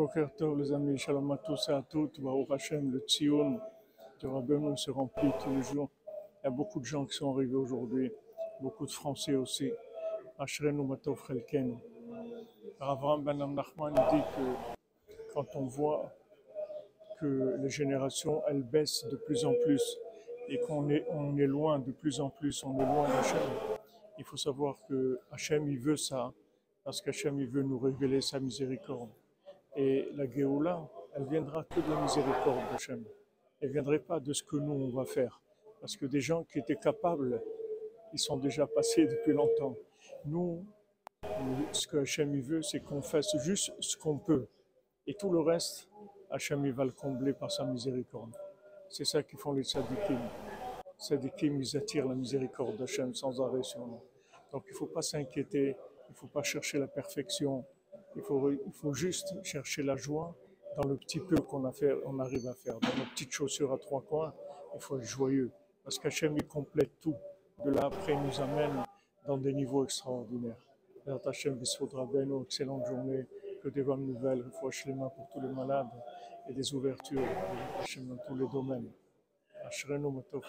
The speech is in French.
Boker Tov, les amis, shalom à tous et à toutes, Baruch Hashem, le Tzion de Rabbeinu se remplit tous les jours. Il y a beaucoup de gens qui sont arrivés aujourd'hui, beaucoup de Français aussi. Ashrenu Matov Chelken. Avram Ben Nachman dit que quand on voit que les générations, elles baissent de plus en plus et qu'on est, on est loin de plus en plus, on est loin d'Hachem, il faut savoir que Hachem, il veut ça, parce qu'Hachem, il veut nous révéler sa miséricorde. Et la Géoula, elle viendra que de la miséricorde d'Hachem. Elle ne viendrait pas de ce que nous, on va faire. Parce que des gens qui étaient capables, ils sont déjà passés depuis longtemps. Nous, ce que Hachem veut, c'est qu'on fasse juste ce qu'on peut. Et tout le reste, Hachem va le combler par sa miséricorde. C'est ça qu'ils font les tzadikim. Tzadikim, ils attirent la miséricorde d'Hachem sans arrêt sur nous. Donc il ne faut pas s'inquiéter, il ne faut pas chercher la perfection, il faut, il faut juste chercher la joie dans le petit peu qu'on a fait, on arrive à faire. Dans nos petites chaussures à trois coins, il faut être joyeux. Parce qu'Hachem, il complète tout. De là, après, il nous amène dans des niveaux extraordinaires. Hachem, Beno, excellente journée, que des bonnes nouvelles, refouach les mains pour tous les malades et des ouvertures, Hachem, dans tous les domaines. Ashrenu Matov.